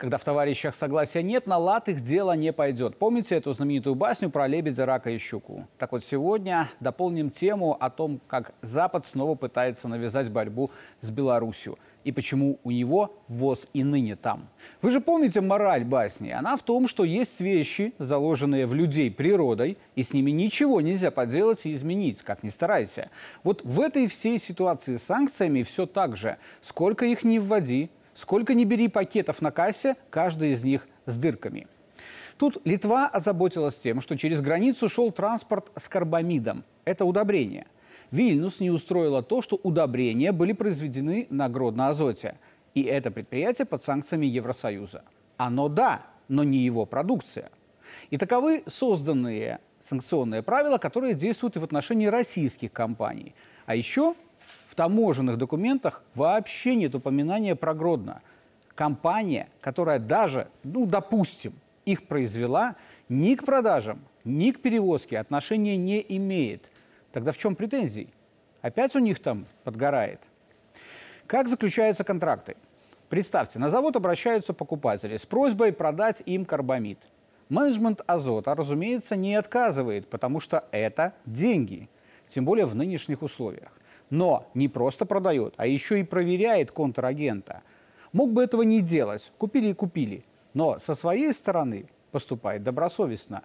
Когда в товарищах согласия нет, на лад их дело не пойдет. Помните эту знаменитую басню про лебедя, рака и щуку? Так вот, сегодня дополним тему о том, как Запад снова пытается навязать борьбу с Беларусью и почему у него ВОЗ и ныне там. Вы же помните мораль басни? Она в том, что есть вещи, заложенные в людей природой, и с ними ничего нельзя поделать и изменить, как ни старайся. Вот в этой всей ситуации с санкциями все так же. Сколько их не вводи, сколько не бери пакетов на кассе, каждый из них с дырками. Тут Литва озаботилась тем, что через границу шел транспорт с карбамидом. Это удобрение – Вильнюс не устроило то, что удобрения были произведены на Гродно-Азоте. И это предприятие под санкциями Евросоюза. Оно да, но не его продукция. И таковы созданные санкционные правила, которые действуют и в отношении российских компаний. А еще в таможенных документах вообще нет упоминания про Гродно. Компания, которая даже, ну, допустим, их произвела, ни к продажам, ни к перевозке отношения не имеет – Тогда в чем претензии? Опять у них там подгорает. Как заключаются контракты? Представьте, на завод обращаются покупатели с просьбой продать им карбамид. Менеджмент азота, разумеется, не отказывает, потому что это деньги, тем более в нынешних условиях. Но не просто продает, а еще и проверяет контрагента. Мог бы этого не делать, купили и купили, но со своей стороны поступает добросовестно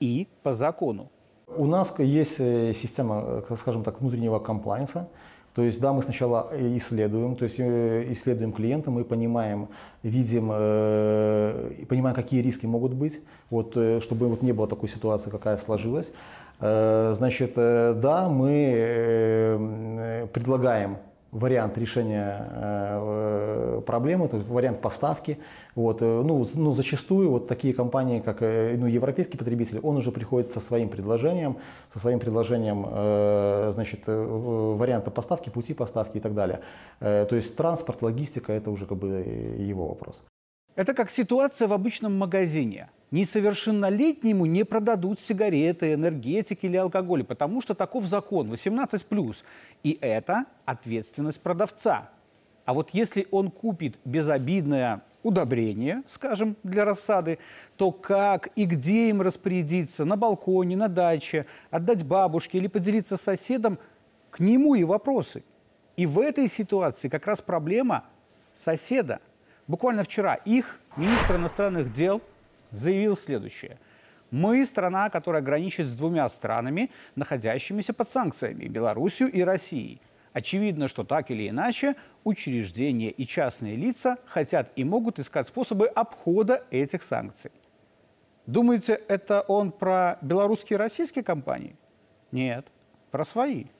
и по закону. У нас есть э, система, э, скажем так, внутреннего комплайнса. То есть, да, мы сначала исследуем, то есть э, исследуем клиента, мы понимаем, видим, понимаем, какие риски могут быть, вот, чтобы вот не было такой ситуации, какая сложилась. Значит, да, мы предлагаем вариант решения э, проблемы, то есть вариант поставки. Вот, э, ну, ну, зачастую вот такие компании, как э, ну, европейский потребитель, он уже приходит со своим предложением, со своим предложением значит, варианта поставки, пути поставки и так далее. То есть транспорт, логистика – это уже как бы его вопрос. Это как ситуация в обычном магазине. Несовершеннолетнему не продадут сигареты, энергетики или алкоголь, потому что таков закон 18+. И это ответственность продавца. А вот если он купит безобидное удобрение, скажем, для рассады, то как и где им распорядиться, на балконе, на даче, отдать бабушке или поделиться с соседом, к нему и вопросы. И в этой ситуации как раз проблема соседа – Буквально вчера их министр иностранных дел заявил следующее. Мы страна, которая граничит с двумя странами, находящимися под санкциями – Белоруссию и Россией. Очевидно, что так или иначе учреждения и частные лица хотят и могут искать способы обхода этих санкций. Думаете, это он про белорусские и российские компании? Нет, про свои –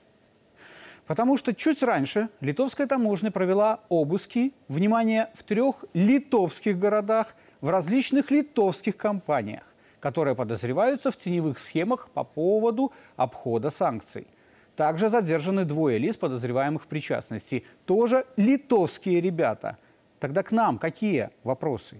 Потому что чуть раньше литовская таможня провела обыски, внимание, в трех литовских городах, в различных литовских компаниях, которые подозреваются в теневых схемах по поводу обхода санкций. Также задержаны двое лиц, подозреваемых в причастности. Тоже литовские ребята. Тогда к нам какие вопросы?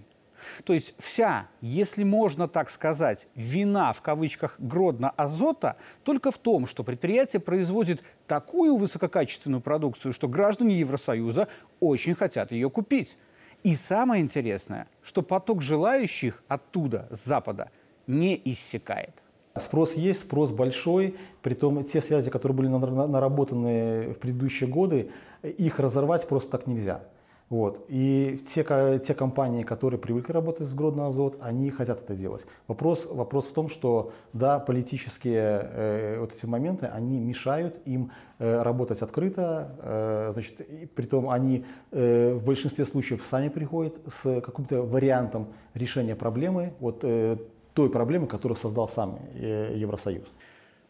То есть вся, если можно так сказать, вина в кавычках Гродно-Азота только в том, что предприятие производит такую высококачественную продукцию, что граждане Евросоюза очень хотят ее купить. И самое интересное, что поток желающих оттуда, с Запада, не иссякает. Спрос есть, спрос большой, притом те связи, которые были наработаны в предыдущие годы, их разорвать просто так нельзя. Вот. И те, те компании, которые привыкли работать с Гродно Азот, они хотят это делать. Вопрос, вопрос в том, что да, политические э, вот эти моменты, они мешают им э, работать открыто. Э, значит, и, притом они э, в большинстве случаев сами приходят с каким-то вариантом решения проблемы, вот э, той проблемы, которую создал сам э, Евросоюз.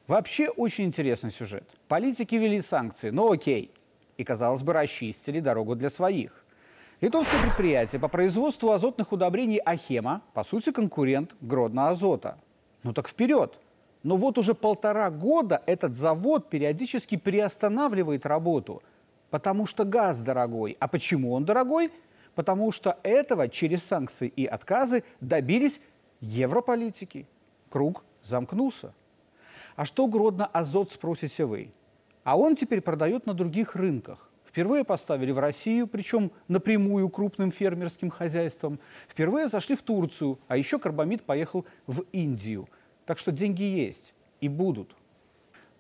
Вообще очень интересный сюжет. Политики ввели санкции, ну окей. И, казалось бы, расчистили дорогу для своих. Литовское предприятие по производству азотных удобрений «Ахема» по сути конкурент Гродно-Азота. Ну так вперед! Но вот уже полтора года этот завод периодически приостанавливает работу, потому что газ дорогой. А почему он дорогой? Потому что этого через санкции и отказы добились европолитики. Круг замкнулся. А что Гродно-Азот, спросите вы? А он теперь продает на других рынках впервые поставили в Россию, причем напрямую крупным фермерским хозяйствам. Впервые зашли в Турцию, а еще карбамид поехал в Индию. Так что деньги есть и будут.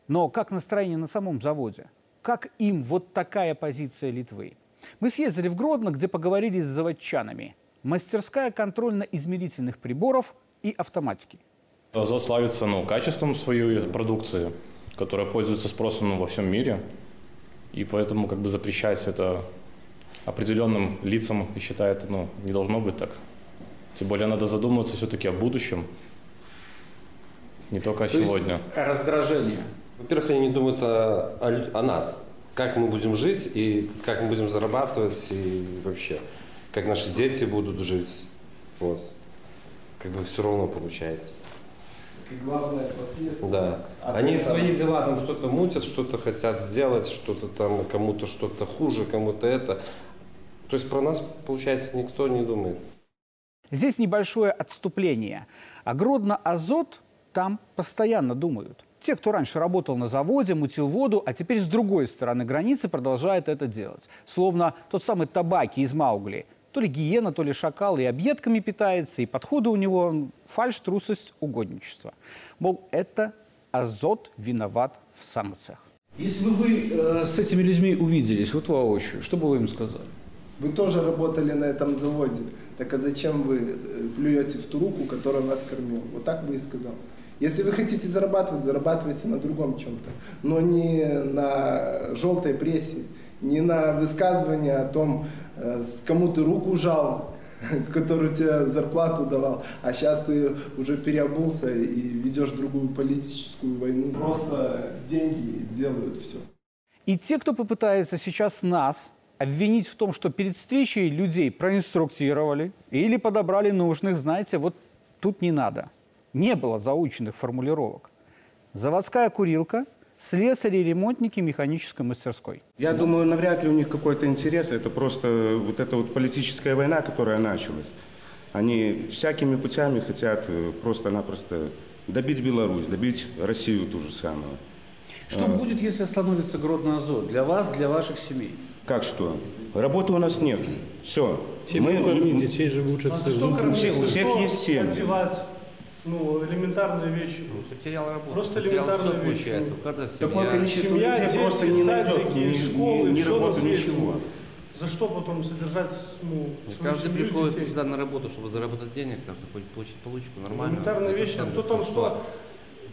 Но как настроение на самом заводе? Как им вот такая позиция Литвы? Мы съездили в Гродно, где поговорили с заводчанами. Мастерская контрольно-измерительных приборов и автоматики. Азот славится ну, качеством своей продукции, которая пользуется спросом ну, во всем мире. И поэтому как бы запрещать это определенным лицам, и считает, ну, не должно быть так. Тем более надо задумываться все-таки о будущем, не только о То есть сегодня. раздражение. Во-первых, они не думают о, о- о нас, как мы будем жить и как мы будем зарабатывать и вообще, как наши дети будут жить. Вот. Как бы все равно получается. И главное последствия. Да. А Они то свои дела там что-то мутят, что-то хотят сделать, что-то там кому-то что-то хуже, кому-то это. То есть про нас, получается, никто не думает. Здесь небольшое отступление. А Гродно-Азот там постоянно думают. Те, кто раньше работал на заводе, мутил воду, а теперь с другой стороны границы продолжает это делать. Словно тот самый табаки из Маугли. То ли гиена, то ли шакал и объедками питается, и подходы у него м, фальшь, трусость, угодничество. Мол, это азот виноват в санкциях. Если бы вы э, с этими людьми увиделись, вот воочию, что бы вы им сказали? Вы тоже работали на этом заводе. Так а зачем вы э, плюете в ту руку, которая вас кормила? Вот так бы и сказал. Если вы хотите зарабатывать, зарабатывайте на другом чем-то. Но не на желтой прессе, не на высказывание о том, кому ты руку жал, который тебе зарплату давал, а сейчас ты уже переобулся и ведешь другую политическую войну. Просто деньги делают все. И те, кто попытается сейчас нас обвинить в том, что перед встречей людей проинструктировали или подобрали нужных, знаете, вот тут не надо. Не было заученных формулировок. Заводская курилка, слесари ремонтники механической мастерской. Я думаю, навряд ли у них какой-то интерес. Это просто вот эта вот политическая война, которая началась. Они всякими путями хотят э, просто-напросто добить Беларусь, добить Россию ту же самую. Что будет, если остановится Гродно-Азот? Для вас, для ваших семей? Как что? Работы у нас нет. Все. Семью кормить, детей же учатся. у всех, у всех есть семьи. Одевать, ну, элементарные вещи. Потерял работу. Просто потерял элементарная все, вещь, получается. ну. У каждого Такое количество Семья, людей дети, просто не найдет садики, ни, школы, ни- ни работы, ничего. За что потом содержать, ну, И свою Каждый семью, приходит детей? сюда на работу, чтобы заработать денег, каждый хочет получить получку нормально. Элементарные Это вещи. А кто там что?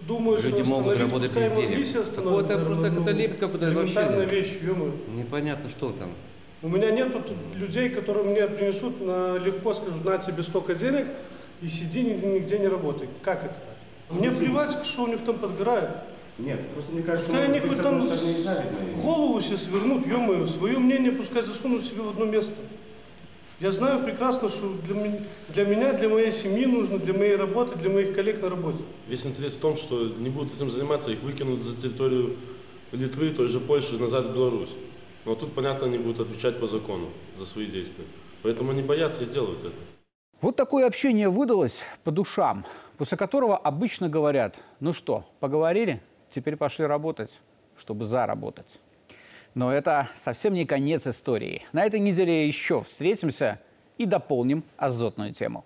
Думаю, Люди что могут работать без денег. остановят, Какое-то просто ну, лепет какой-то вообще. Элементарная вещь, ё Непонятно, что там. У меня нет тут людей, которые мне принесут на, легко, скажут, на тебе столько денег и сиди ни- нигде не работай. Как это так? Мне плевать, что у них там подгорает. Нет, просто мне кажется, Пускай они хоть там голову себе свернут, ё свое мнение пускай засунут себе в одно место. Я знаю прекрасно, что для, для меня, для моей семьи нужно, для моей работы, для моих коллег на работе. Весь интерес в том, что не будут этим заниматься, их выкинут за территорию Литвы, той же Польши, назад в Беларусь. Но тут, понятно, они будут отвечать по закону за свои действия. Поэтому они боятся и делают это. Вот такое общение выдалось по душам, после которого обычно говорят, ну что, поговорили, теперь пошли работать, чтобы заработать. Но это совсем не конец истории. На этой неделе еще встретимся и дополним азотную тему.